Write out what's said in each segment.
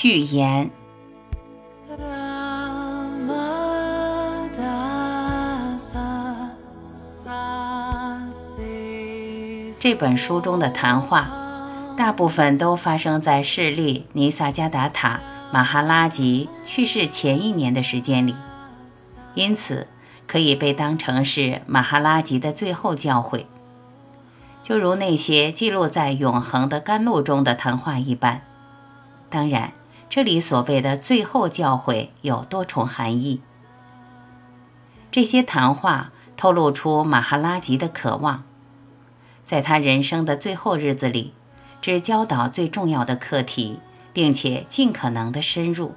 序言。这本书中的谈话，大部分都发生在势力尼萨加达塔马哈拉吉去世前一年的时间里，因此可以被当成是马哈拉吉的最后教诲，就如那些记录在永恒的甘露中的谈话一般。当然，这里所谓的最后教诲有多重含义。这些谈话透露出马哈拉吉的渴望。在他人生的最后日子里，只教导最重要的课题，并且尽可能的深入。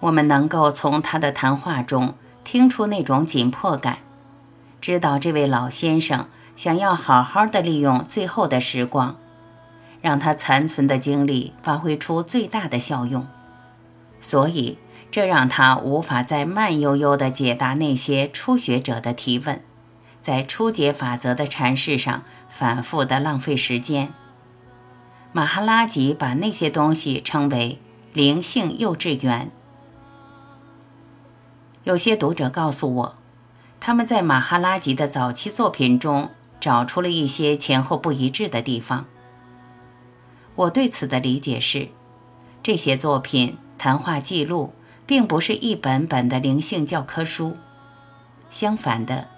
我们能够从他的谈话中听出那种紧迫感，知道这位老先生想要好好的利用最后的时光，让他残存的精力发挥出最大的效用。所以，这让他无法再慢悠悠地解答那些初学者的提问。在初解法则的阐释上反复的浪费时间。马哈拉吉把那些东西称为灵性幼稚园。有些读者告诉我，他们在马哈拉吉的早期作品中找出了一些前后不一致的地方。我对此的理解是，这些作品谈话记录并不是一本本的灵性教科书，相反的。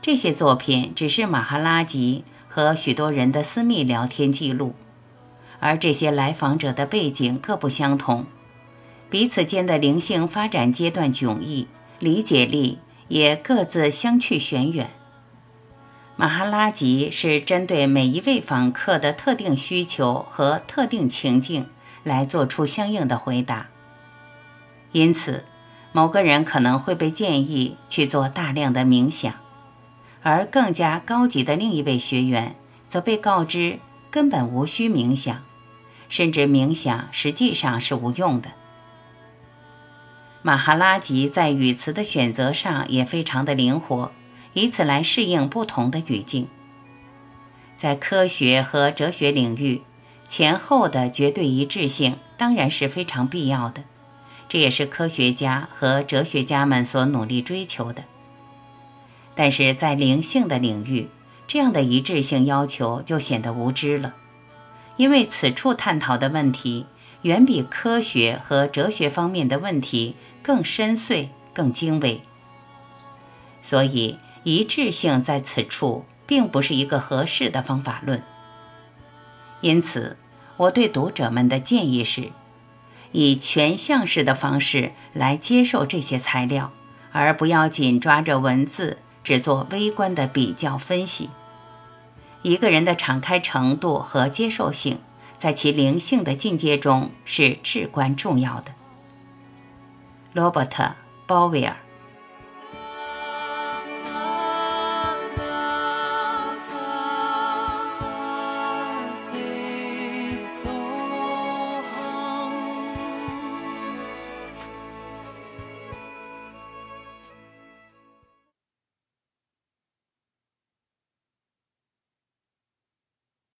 这些作品只是马哈拉吉和许多人的私密聊天记录，而这些来访者的背景各不相同，彼此间的灵性发展阶段迥异，理解力也各自相去玄远。马哈拉吉是针对每一位访客的特定需求和特定情境来做出相应的回答，因此，某个人可能会被建议去做大量的冥想。而更加高级的另一位学员则被告知根本无需冥想，甚至冥想实际上是无用的。马哈拉吉在语词的选择上也非常的灵活，以此来适应不同的语境。在科学和哲学领域，前后的绝对一致性当然是非常必要的，这也是科学家和哲学家们所努力追求的。但是在灵性的领域，这样的一致性要求就显得无知了，因为此处探讨的问题远比科学和哲学方面的问题更深邃、更精微。所以，一致性在此处并不是一个合适的方法论。因此，我对读者们的建议是，以全向式的方式来接受这些材料，而不要紧抓着文字。只做微观的比较分析。一个人的敞开程度和接受性，在其灵性的境界中是至关重要的。罗伯特·鲍威尔。